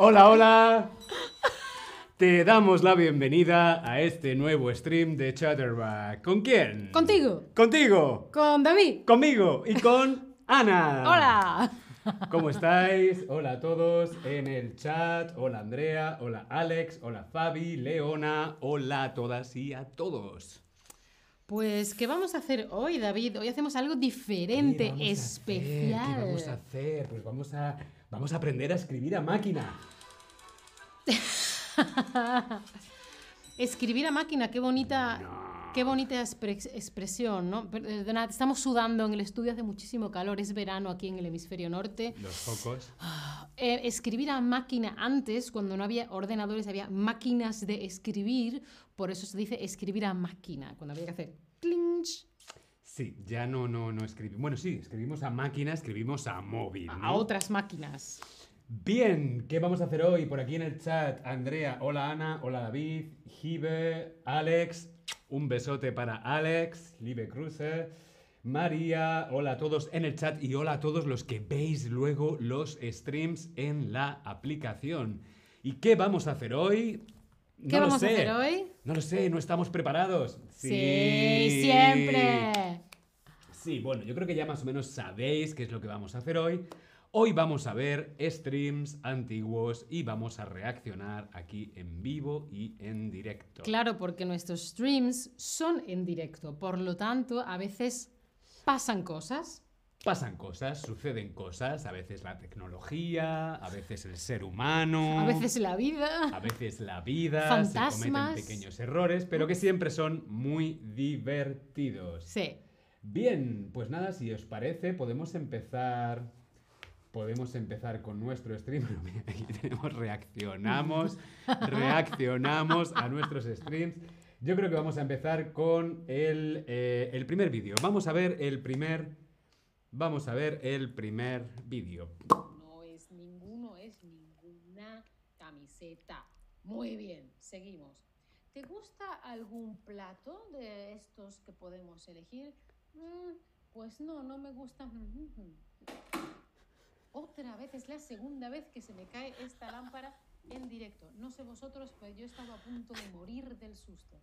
Hola, hola. Te damos la bienvenida a este nuevo stream de Chatterback. ¿Con quién? Contigo. Contigo. Con David. Conmigo y con Ana. Hola. ¿Cómo estáis? Hola a todos en el chat. Hola Andrea, hola Alex, hola Fabi, Leona, hola a todas y a todos. Pues, ¿qué vamos a hacer hoy, David? Hoy hacemos algo diferente, ¿Qué vamos a hacer? especial. ¿Qué vamos a hacer? Pues vamos a, vamos a aprender a escribir a máquina. Escribir a máquina, qué bonita, No. qué bonita expre- expresión, ¿no? Perdonad, estamos sudando en el estudio, hace muchísimo calor, es verano aquí en el hemisferio norte. Los focos. Eh, escribir a máquina antes, cuando no había ordenadores, había máquinas de escribir, por eso se dice escribir a máquina, cuando había que hacer Sí, ya no, no, no escribimos. Bueno, sí, escribimos a máquina, escribimos a móvil. a otras máquinas. Bien, ¿qué vamos a hacer hoy? Por aquí en el chat, Andrea, hola Ana, hola David, Jive, Alex, un besote para Alex, Liebe Cruze, María, hola a todos en el chat y hola a todos los que veis luego los streams en la aplicación. ¿Y qué vamos a hacer hoy? ¿Qué No lo vamos a sé. hacer hoy? No lo sé, no estamos preparados. Sí, siempre. Sí, bueno, yo creo que ya más o menos sabéis qué es lo que vamos a hacer hoy. Hoy vamos a ver streams antiguos y vamos a reaccionar aquí en vivo y en directo. Claro, porque nuestros streams son en directo, por lo tanto, a veces pasan cosas. Pasan cosas, suceden cosas, a veces la tecnología, a veces el ser humano, A veces la vida. a veces la vida, se Fantasmas. cometen pequeños errores, pero que siempre son muy divertidos. Sí. Bien, pues nada, si os parece, podemos empezar. Podemos empezar con nuestro stream. Mira, Aquí tenemos reaccionamos, reaccionamos a nuestros streams. Yo creo que vamos a empezar con el, eh, el primer vídeo. Vamos a ver el primer. Vamos a ver el primer vídeo. No es ninguno, es ninguna camiseta. Muy bien, seguimos. ¿Te gusta algún plato de estos que podemos elegir? Mm, pues no, no me gusta. Otra vez, es la segunda vez que se me cae esta lámpara en directo. No sé vosotros, pero yo estaba a punto de morir del susto.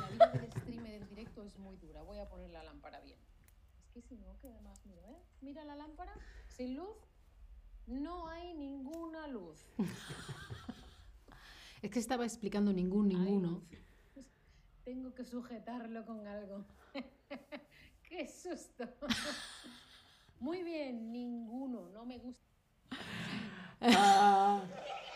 La vida del streamer en directo es muy dura. Voy a poner la lámpara bien. Es que si no, queda más miro, ¿eh? Mira la lámpara, sin luz, no hay ninguna luz. Es que estaba explicando ningún, ninguno. Pues Tengo que sujetarlo con algo. ¡Qué susto! Muy bien, ninguno, no me gusta.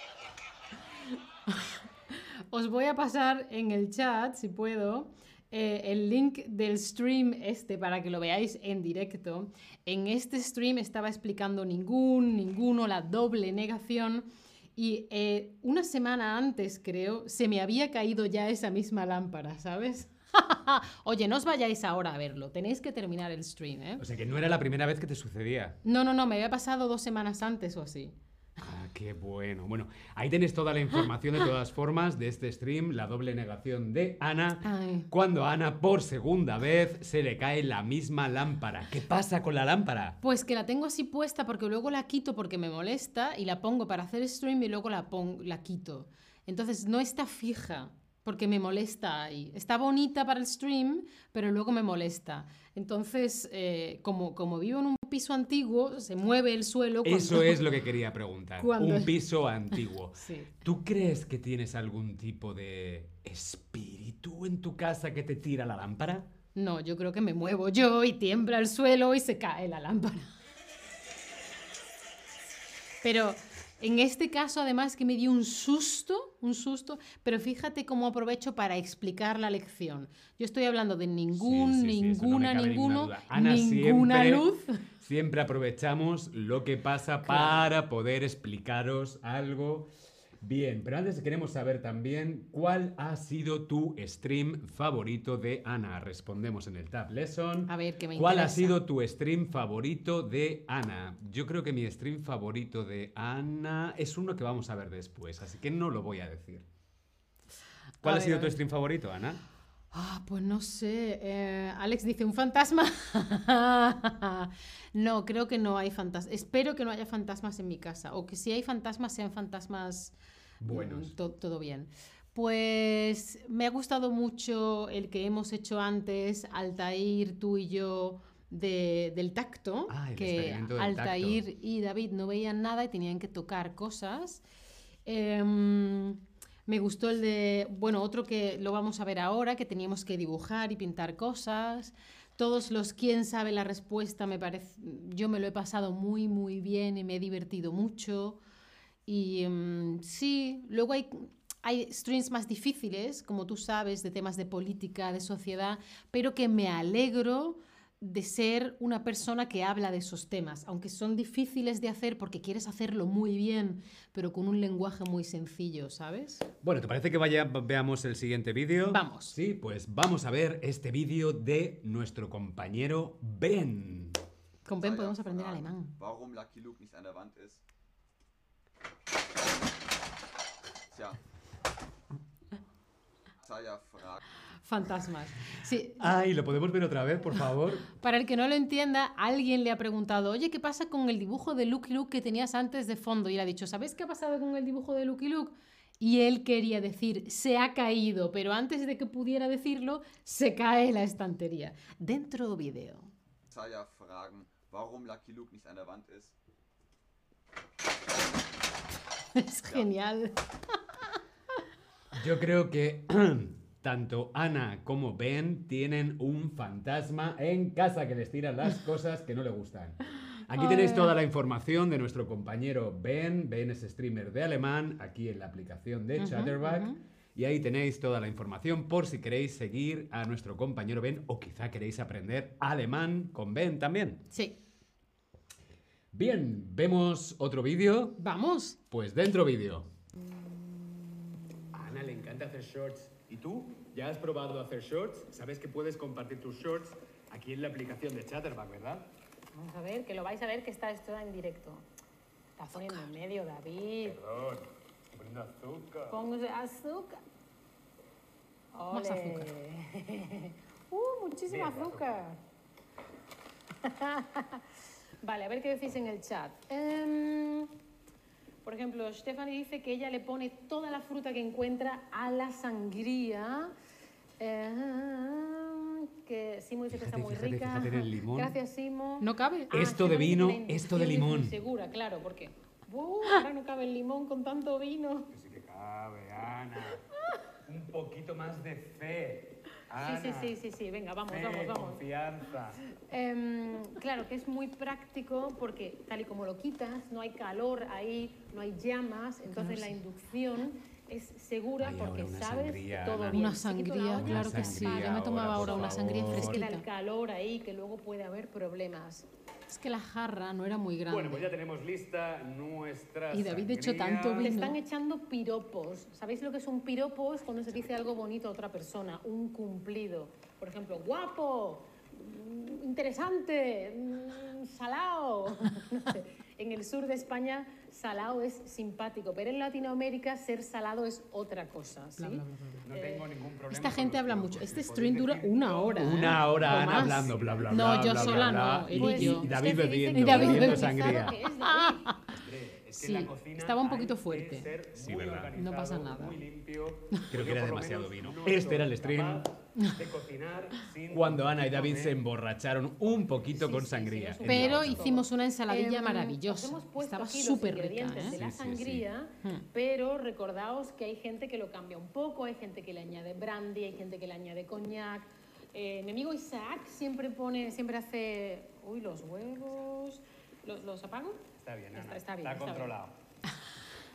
Os voy a pasar en el chat, si puedo, eh, el link del stream este para que lo veáis en directo. En este stream estaba explicando ningún, ninguno, la doble negación. Y eh, una semana antes, creo, se me había caído ya esa misma lámpara, ¿sabes? Oye, no os vayáis ahora a verlo, tenéis que terminar el stream, ¿eh? O sea que no era la primera vez que te sucedía. No, no, no, me había pasado dos semanas antes o así. Qué bueno. Bueno, ahí tenéis toda la información de todas formas de este stream, la doble negación de Ana. Ay. Cuando a Ana por segunda vez se le cae la misma lámpara. ¿Qué pasa con la lámpara? Pues que la tengo así puesta porque luego la quito porque me molesta y la pongo para hacer stream y luego la, pon- la quito. Entonces no está fija porque me molesta ahí. Está bonita para el stream, pero luego me molesta. Entonces, eh, como, como vivo en un piso antiguo, se mueve el suelo. cuando- Eso es lo que quería preguntar. Cuando- Un piso antiguo. Sí. ¿Tú crees que tienes algún tipo de espíritu en tu casa que te tira la lámpara? No, yo creo que me muevo yo y tiembla el suelo y se cae la lámpara. Pero en este caso, además, que me dio un susto, un susto, pero fíjate cómo aprovecho para explicar la lección. Yo estoy hablando de ningún, Sí, sí, sí, eso no me ninguna, ninguno. Ana ninguna siempre- luz. Siempre aprovechamos lo que pasa para poder explicaros algo. Bien, pero antes queremos saber también cuál ha sido tu stream favorito de Ana. Respondemos en el Tab Lesson. A ver, que me ¿Cuál ha sido tu stream favorito de Ana? Yo creo que mi stream favorito de Ana es uno que vamos a ver después, así que no lo voy a decir. ¿Cuál A ha ver, sido tu stream favorito, Ana? Ah, pues no sé. eh, Alex dice, ¿un fantasma? no, creo que no hay fantasmas. Espero que no haya fantasmas en mi casa. O que si hay fantasmas, sean fantasmas Buenos. mm, to- todo bien. Pues me ha gustado mucho el que hemos hecho antes, Altair, tú y yo, de- del tacto. Ah, que del Altair y David no veían nada y tenían que tocar cosas. Em, me gustó el de, bueno, otro que lo vamos a ver ahora, que teníamos que dibujar y pintar cosas. Todos los quién sabe la respuesta, me parece, yo me lo he pasado muy, muy bien y me he divertido mucho. Y em, sí, luego hay, hay streams más difíciles, como tú sabes, de temas de política, de sociedad, pero que me alegro de ser una persona que habla de esos temas, aunque son difíciles de hacer porque quieres hacerlo muy bien, pero con un lenguaje muy sencillo, ¿sabes? Bueno, ¿te parece que vaya, veamos el siguiente vídeo? Vamos. Sí, pues vamos a ver este vídeo de nuestro compañero Ben. Con Ben podemos aprender alemán. Warum Lucky Luke nicht an der Wand ist? Tja. Fantasmas. Sí, Ay, ¿lo podemos ver otra vez, por favor? Para el que no lo entienda, alguien le ha preguntado, oye, ¿qué pasa con el dibujo de Lucky Luke que tenías antes de fondo? Y él ha dicho, ¿sabéis qué ha pasado con el dibujo de Lucky Luke? Y él quería decir, se ha caído, pero antes de que pudiera decirlo, se cae la estantería. Dentro vídeo. Saya fragen, warum Lucky Luke nicht an der Wand ist. Es genial. Yo creo que tanto Ana como Ben tienen un fantasma en casa que les tira las cosas que no le gustan. Aquí tenéis toda la información de nuestro compañero Ben. Ben es streamer de alemán, aquí en la aplicación de Chatterback. Y ahí tenéis toda la información por si queréis seguir a nuestro compañero Ben o quizá queréis aprender alemán con Ben también. Sí. Bien, ¿vemos otro vídeo? Vamos. Pues dentro vídeo. A Ana le encanta hacer shorts. ¿Y tú? ¿Ya has probado hacer shorts? ¿Sabes que puedes compartir tus shorts aquí en la aplicación de Chatterback, verdad? Vamos a ver, que lo vais a ver que está esto en directo. Está poniendo en medio, David. Perdón, estoy poniendo azúcar. Pongo azúcar. Más azúcar. uh, muchísimo azúcar. vale, a ver qué decís en el chat. Em, por ejemplo, Stephanie dice que ella le pone toda la fruta que encuentra a la sangría. Em, que Simo dice que está muy fíjate, rica. fíjate en el limón. Gracias, Simo. No cabe. Ah, Esto de Stephanie vino, esto de limón. Segura, claro, porque uh, ahora no cabe el limón con tanto vino. Que sí que cabe, Ana. Un poquito más de fe. Sí, sí, sí, sí, sí, venga, vamos, vamos, vamos. confianza. Em, claro que es muy práctico porque tal y como lo quitas, no hay calor ahí, no hay llamas, entonces la inducción es segura Ay, porque sabes sangría, que todo Ana. bien. Una sangría, claro se que sí. sangría Yo me tomaba ahora, ahora una sangría favor. Queda fresquita. el calor ahí que luego puede haber problemas. Es que la jarra no era muy grande. Bueno, pues ya tenemos lista nuestra Y David echó tanto Te vino. están echando piropos. ¿Sabéis lo que es un piropo? Es cuando se dice algo bonito a otra persona, un cumplido. Por ejemplo, guapo, mm, interesante, mm, salao. No sé. En el sur de España, salao es simpático, pero en Latinoamérica ser salado es otra cosa. ¿sí? Bla, bla, bla, bla. No tengo ningún problema. Esta gente habla mucho. Este stream dura una hora. ¿eh? Una hora O Ana hablando, bla, bla, No, bla. yo bla, sola bla, no, él Y, y yo. y David bebiendo, Y David lo bebiendo bebiendo. sangría. Sí, en la cocina estaba un poquito fuerte. Sí, ¿verdad? No pasa nada. Muy limpio. Creo Yo que era demasiado vino. no Este era el stream de cocinar sin cuando Ana y David comer. se emborracharon un poquito Sí, con sí, sí, sangría. Pero hicimos una ensaladilla Em, maravillosa. os hemos puesto Estaba súper rica, ingredientes de ¿eh? la Sí, sí, sí. sangría, Hmm. pero recordaos que hay gente que lo cambia un poco, hay gente que le añade brandy, hay gente que le añade coñac. Eh, mi amigo Isaac siempre pone, siempre hace, uy, los huevos, ¿los, los apago? Está bien, Ana. Está- está bien, Está está bien.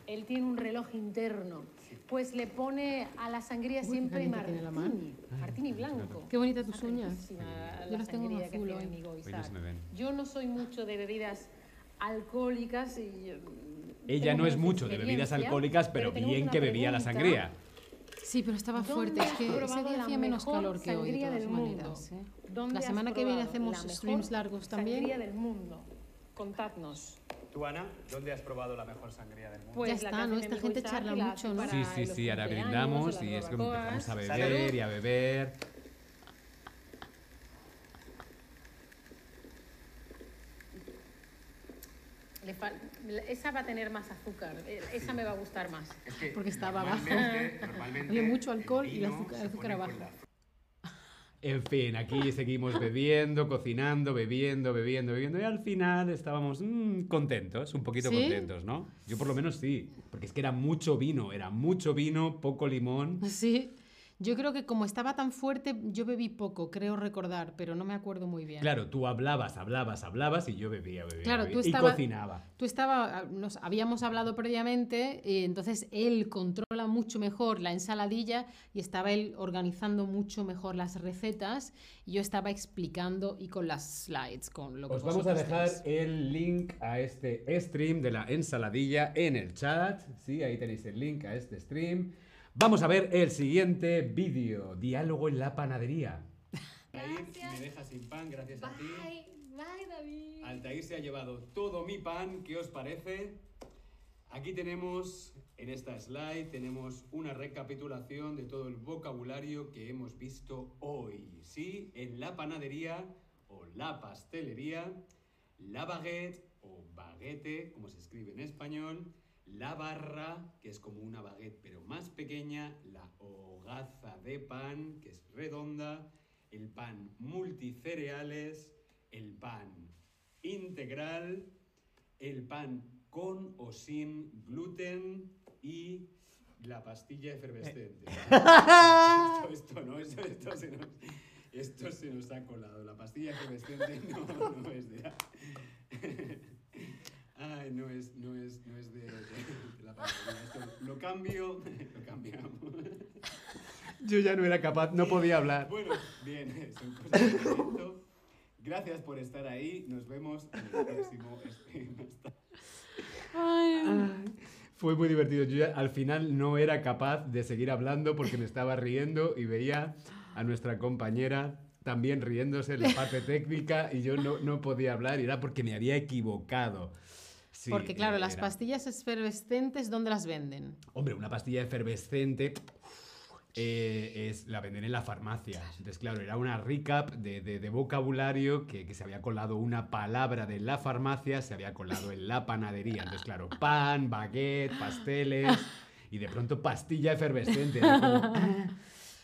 Él tiene un reloj interno, pues le pone a la sangría Uy, siempre la martini, martini blanco. Qué bonitas tus uñas. Yo la las tengo en azul hoy. amigo Hoy no. Yo no soy mucho de bebidas alcohólicas y eh, Ella no es mucho de bebidas alcohólicas, pero, tenemos bien que bebía la pregunta. sangría. Sí, pero estaba ¿Dónde fuerte. Es que ese día la hacía menos calor que hoy, de todas del maneras. mundo? ¿eh? ¿Dónde La semana que viene hacemos la streams largos también. Sangría del mundo. Contadnos. Tú, Ana, ¿dónde has probado la mejor sangría del mundo? Pues ya está, ¿no? Esta gente charla mucho, ¿no? Sí, sí, sí, ahora brindamos y es que empezamos a beber y a beber. esa va a tener más azúcar, e-, esa me va a gustar más. Porque estaba abajo. Normalmente, Había mucho alcohol y el azúcar, azúcar abajo. En fin, aquí seguimos bebiendo, cocinando, bebiendo, bebiendo, bebiendo y al final estábamos mm, contentos, un poquito ¿Sí? contentos, ¿no? Yo por lo menos sí, porque es que era mucho vino, era mucho vino, poco limón. Sí. Yo creo que como estaba tan fuerte, yo bebí poco, creo recordar, pero no me acuerdo muy bien. Claro, tú hablabas, hablabas, hablabas y yo bebía, bebía, Claro, bebía, tú y estaba- cocinaba. Tú estaba, nos habíamos hablado previamente, y entonces él controla mucho mejor la ensaladilla y estaba él organizando mucho mejor las recetas y yo estaba explicando y con las slides, con lo que Os vamos a dejar tenéis. el link a este stream de la ensaladilla en el chat. Sí, ahí tenéis el link a este stream. Vamos a ver el siguiente vídeo. Diálogo en la panadería. me deja sin pan, gracias a ti. bye, David. Altair se ha llevado todo mi pan. ¿Qué os parece? Aquí tenemos, en esta slide, tenemos una recapitulación de todo el vocabulario que hemos visto hoy. Sí, en la panadería o la pastelería, la baguette o baguette, como se escribe en español, la barra, que es como una baguette pero más pequeña, la hogaza de pan, que es redonda, el pan multicereales, el pan integral, el pan con o sin gluten y la pastilla efervescente. esto, esto no, esto, esto se nos, esto se nos ha colado. La pastilla efervescente no, no es de... No es, no es, no es de, de- de la. Esto lo cambio, lo cambiamos. Yo ya no era capaz, no podía hablar. Bueno, bien, son cosas de. Gracias por estar ahí. Nos vemos en el próximo stream. Hasta- Ay, Fue muy divertido. Yo ya al final no era capaz de seguir hablando porque me estaba riendo y veía a nuestra compañera también riéndose en la parte técnica y yo no, no podía hablar y era porque me había equivocado. Sí, Porque claro, las pastillas efervescentes, ¿dónde las venden? Hombre, una pastilla efervescente eh, es, la venden en la farmacia. Entonces, claro, era una recap de, de- de vocabulario que, que se había colado una palabra de la farmacia, se había colado en la panadería. Entonces, claro, pan, baguette, pasteles y de pronto pastilla efervescente. Como, ah.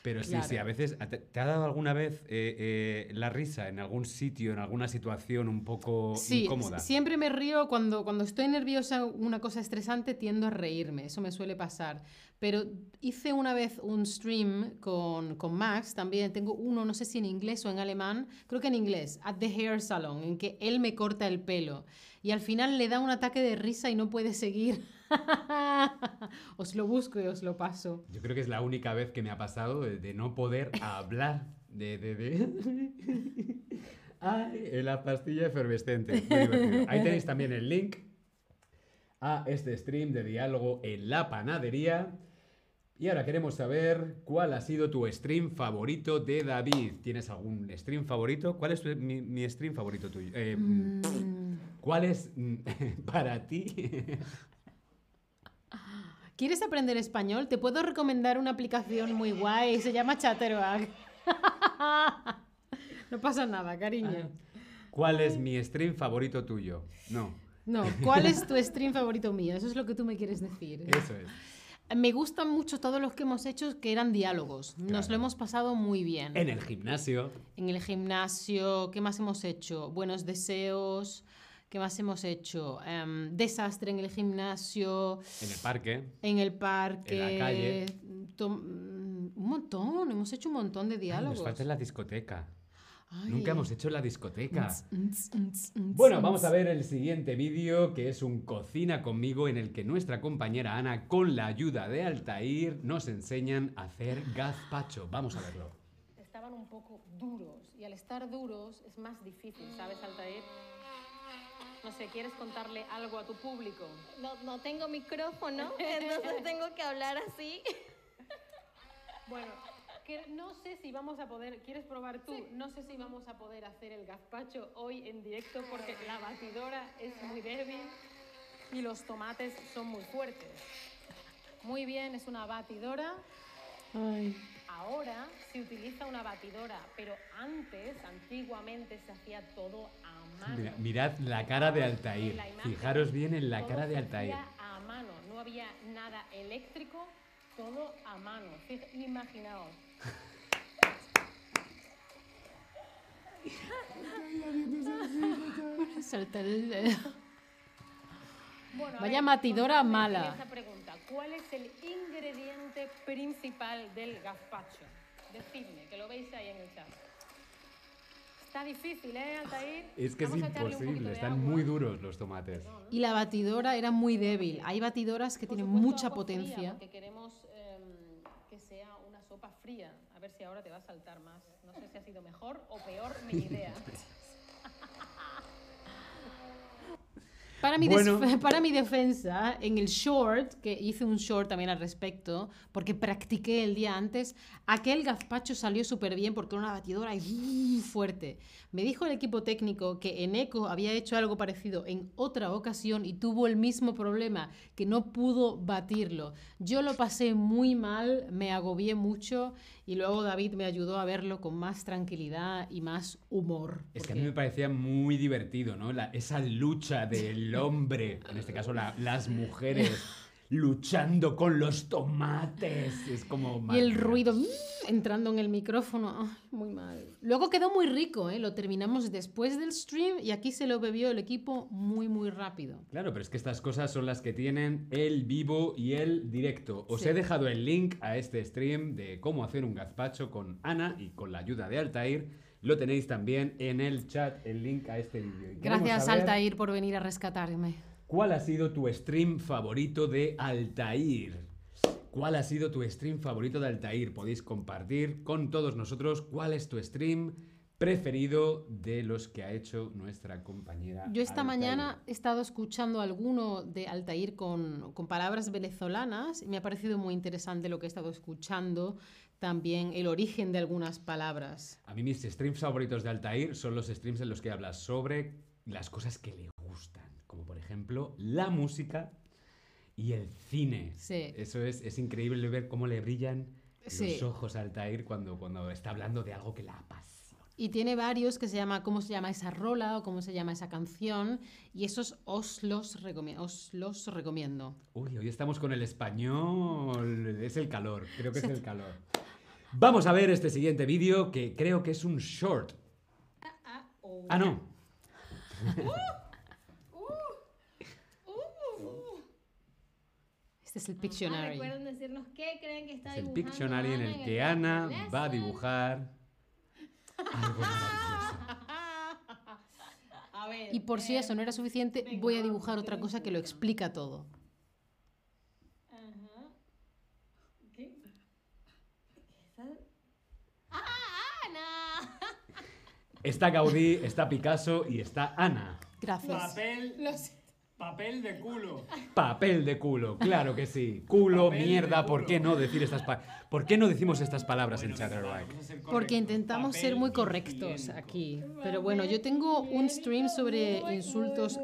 Pero sí, sí, a veces. ¿Te, te ha dado alguna vez eh, eh, la risa en algún sitio, en alguna situación un poco Sí, incómoda? siempre me río cuando, cuando estoy nerviosa, una cosa estresante, tiendo a reírme, eso me suele pasar. Pero hice una vez un stream con, con Max, también tengo uno, no sé si en inglés o en alemán, creo que en inglés, at the hair salon, en que él me corta el pelo y al final le da un ataque de risa y no puede seguir. os lo busco y os lo paso. Yo creo que es la única vez que me ha pasado de, no poder hablar. De, de, de... Ay, la pastilla efervescente. Ahí tenéis también el link a este stream de diálogo en la panadería. Y ahora queremos saber cuál ha sido tu stream favorito de David. ¿Tienes algún stream favorito? ¿Cuál es tu- mi, mi stream favorito tuyo? Eh, Mm, ¿Cuál es mm, para ti? ¿Quieres aprender español? Te puedo recomendar una aplicación muy guay, se llama Chatterbug. no pasa nada, cariño. ¿Cuál es mi stream favorito tuyo? No, No, ¿cuál es tu stream favorito mío? Eso es lo que tú me quieres decir. eso es. Me gustan mucho todos los que hemos hecho que eran diálogos. Nos lo hemos pasado muy bien. En el gimnasio. En el gimnasio, ¿qué más hemos hecho? Buenos deseos. ¿Qué más hemos hecho? Em, desastre en el gimnasio, En el parque. en el parque. En la calle. tom- mm, un montón, hemos hecho un montón de Ay, diálogos. nos falta en la discoteca. Ay. Nunca hemos hecho la discoteca. Ns, ns, ns, ns, Bueno, vamos a ver el siguiente vídeo, que es un cocina conmigo, en el que nuestra compañera Ana, con la ayuda de Altair, nos enseñan a hacer gazpacho. Vamos a verlo. Estaban un poco duros y al estar duros es más difícil, ¿sabes, Altair? No sé, ¿quieres contarle algo a tu público? No, no tengo micrófono, entonces tengo que hablar así. Bueno, que no sé si vamos a poder, ¿quieres probar tú? No sé si vamos a poder hacer el gazpacho hoy en directo porque la batidora es muy débil y los tomates son muy fuertes. Muy bien, es una batidora. Ay. Ahora, si utiliza una batidora, pero antes, antiguamente, se hacía todo a mano. Mira- mirad la cara de Altair. imagen, Fijaros bien en la todo cara de se Altair. hacía a mano, no había nada eléctrico, todo a mano. Imaginaos. Saltar el- eh, Bueno, Vaya ver, batidora contadme mala. esa pregunta, ¿cuál es el ingrediente principal del gazpacho? Decidme, que lo veis ahí en el chat. Está difícil, ¿eh, Altair? Es que es Vamos poquito imposible, están agua. muy duros los tomates. Y la batidora era muy débil. Hay batidoras que Por tienen supuesto, mucha potencia. porque queremos em, que sea una sopa fría. A ver si ahora te va a saltar más. No sé si ha sido mejor o peor mi idea. Para mi, Bueno. para mi defensa, en el short, que hice un short también al respecto, porque practiqué el día antes, aquel gazpacho salió súper bien porque era una batidora y fuerte. Me dijo el equipo técnico que Eneco había hecho algo parecido en otra ocasión y tuvo el mismo problema, que no pudo batirlo. Yo lo pasé muy mal, me agobié mucho y luego David me ayudó a verlo con más tranquilidad y más humor. Es que a mí me parecía muy divertido, ¿no? La- esa lucha del hombre, en este caso la- las mujeres, luchando con los tomates. Es como... Y madre el mía. ruido mm, entrando en el micrófono, ay, muy mal. Luego quedó muy rico, ¿eh? lo terminamos después del stream y aquí se lo bebió el equipo muy, muy rápido. Claro, pero es que estas cosas son las que tienen el vivo y el directo. Os Sí. he dejado el link a este stream de cómo hacer un gazpacho con Ana y con la ayuda de Altair. Lo tenéis también en el chat, el link a este vídeo. Y Gracias, saber Altair, por venir a rescatarme. ¿Cuál ha sido tu stream favorito de Altair? ¿Cuál ha sido tu stream favorito de Altair? Podéis compartir con todos nosotros cuál es tu stream preferido de los que ha hecho nuestra compañera. Yo esta Altair. mañana he estado escuchando alguno de Altair con, con palabras venezolanas y me ha parecido muy interesante lo que he estado escuchando, también el origen de algunas palabras. A mí mis streams favoritos de Altair son los streams en los que hablas sobre las cosas que le gustan, como por ejemplo la música y el cine. Sí. Eso es, es increíble ver cómo le brillan Sí. los ojos a Altair cuando, cuando está hablando de algo que la apasiona. Y tiene varios que se llama cómo se llama esa rola o cómo se llama esa canción y esos os los, recomi- os los recomiendo. Uy, hoy estamos con el español. Es el calor, creo que es el calor. Vamos a ver este siguiente vídeo que creo que es un short. Ah, no. Este es el Pictionary. recuerden decirnos qué creen que está Es el dibujando Pictionary en Ana el que Ana lesson. va a dibujar algo. A ver. Y por si eso no era suficiente, venga, voy a dibujar otra cosa que lo explica todo. Ajá. ¿Qué? ¡Ana! Está Gaudí, está Picasso y está Ana. Gracias. Papel, Los- papel de culo. Papel de culo, claro que sí. Culo, Papel mierda, ¿por qué no decir estas ¿Por qué no decimos estas palabras en Bueno, Chatterback? Porque intentamos Papel ser muy correctos higiénico. aquí. Pero bueno, yo tengo un stream sobre insultos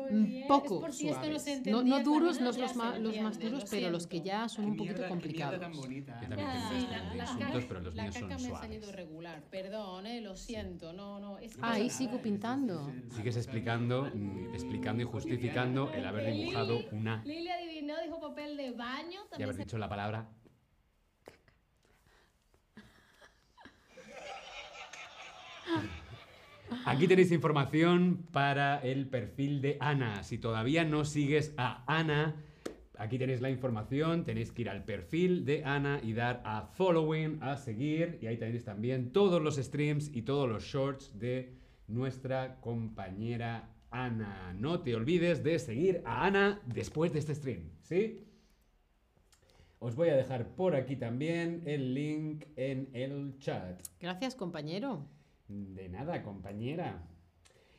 poco si no suaves. se No, entendía, no duros, no los, se ma- los más duros, pero los que ya son un poquito complicados. Yo también tengo Sí, la, de la insultos, caca, pero los la míos son caca me ha salido suaves. regular. Perdón, eh, lo siento. No, no. Es Ah, ahí sigo pintando. Sigues explicando, mm, explicando y justificando el haber dibujado una Lili adivinó, dijo papel de baño. y También haber se- dicho la palabra. Aquí tenéis información para el perfil de Ana. Si todavía no sigues a Ana, aquí tenéis la información. Tenéis que ir al perfil de Ana y dar a following, a seguir. Y ahí tenéis también todos los streams y todos los shorts de nuestra compañera Ana. No te olvides de seguir a Ana después de este stream, ¿sí? Os voy a dejar por aquí también el link en el chat. Gracias, compañero. De nada, compañera.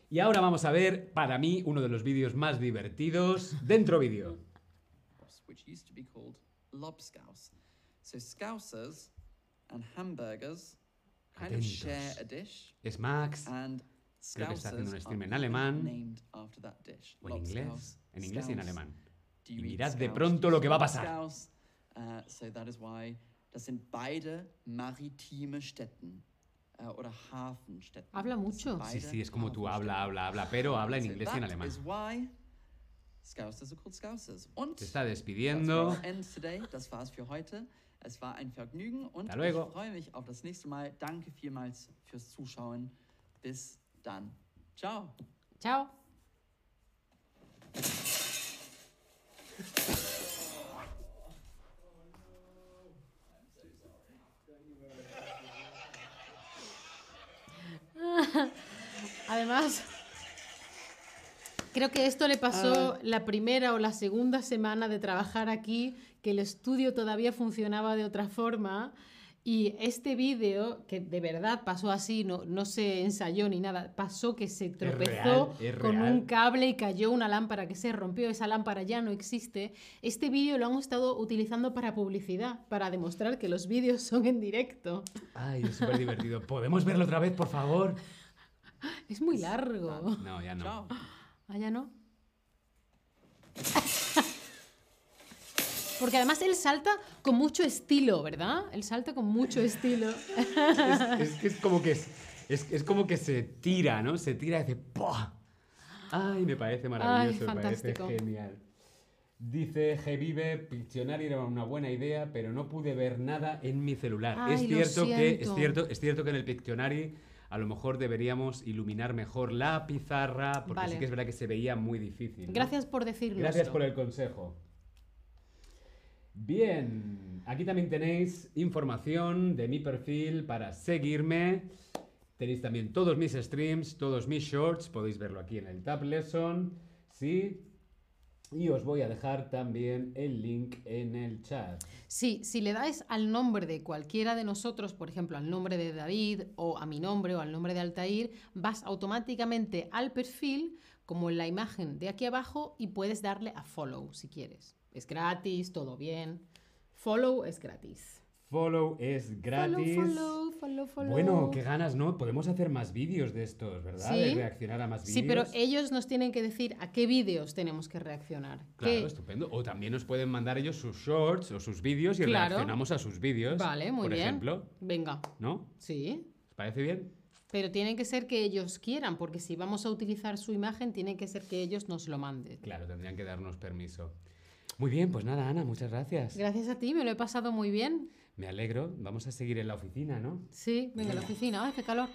Y ahora vamos a ver, para mí, uno de los vídeos más divertidos dentro vídeo. which used to be called lobscouse. So scousers and hamburgers kind of share a dish, Es Max, and Creo que está haciendo un stream en alemán. o en inglés. En inglés y en alemán. Do Y mirad de pronto lo que va a pasar. Uh, so that is why Das sind beide maritime Städten oder Hafenstädten. Habla mucho. Sí, sí, es como tú habla, habla, habla, pero habla en inglés y en alemán. Se está despidiendo. Es war ein Vergnügen und Hasta luego. ich freue mich auf das nächste Mal. Danke vielmals fürs Zuschauen. Bis dann. Ciao. Chao. Además, creo que esto le pasó la primera o la segunda semana de trabajar aquí, que el estudio todavía funcionaba de otra forma. Y este vídeo, que de verdad pasó así, no, no se ensayó ni nada, pasó que se tropezó real, es con real. un cable y cayó una lámpara que se rompió, esa lámpara ya no existe. Este vídeo lo han estado utilizando para publicidad, para demostrar que los vídeos son en directo. Ay, es súper divertido. ¿Podemos verlo otra vez, por favor? Es muy largo. No, ya no. Ah, ya no. Porque además él salta con mucho estilo, ¿verdad? Él salta con mucho estilo. Es, es es como que es, es, como que se tira, ¿no? Se tira y hace ¡pua! Ay, me parece maravilloso, Ay, me parece genial. Dice Vive, Pictionary era una buena idea, pero no pude ver nada en mi celular. Ay, es cierto que es cierto, es cierto que en el Pictionary a lo mejor deberíamos iluminar mejor la pizarra, porque sí Vale. que es verdad que se veía muy difícil. ¿no? Gracias por decirlo. Gracias por el consejo. Bien, aquí también tenéis información de mi perfil para seguirme. Tenéis también todos mis streams, todos mis shorts, podéis verlo aquí en el Tab Lesson, ¿sí? Y os voy a dejar también el link en el chat. Sí, si le dais al nombre de cualquiera de nosotros, por ejemplo, al nombre de David o a mi nombre o al nombre de Altair, vas automáticamente al perfil, como en la imagen de aquí abajo, y puedes darle a follow si quieres. Es gratis, todo bien. Follow es gratis. Follow es gratis. Follow, follow, follow, follow. Bueno, qué ganas, ¿no? Podemos hacer más vídeos de estos, ¿verdad? De reaccionar a más vídeos. Sí, pero ellos nos tienen que decir a qué vídeos tenemos que reaccionar. Claro, ¿Qué- estupendo. O también nos pueden mandar ellos sus shorts o sus vídeos y Claro. reaccionamos a sus vídeos. Vale, muy por bien. ejemplo, Venga, ¿no? sí. ¿Os parece bien? Pero tiene que ser que ellos quieran, porque si vamos a utilizar su imagen, tiene que ser que ellos nos lo manden. Claro, tendrían que darnos permiso. Muy bien, pues nada, Ana, muchas gracias. Gracias a ti, me lo he pasado muy bien. Me alegro. Vamos a seguir en la oficina, ¿no? Sí, venga a la oficina. ¡Ay, qué calor!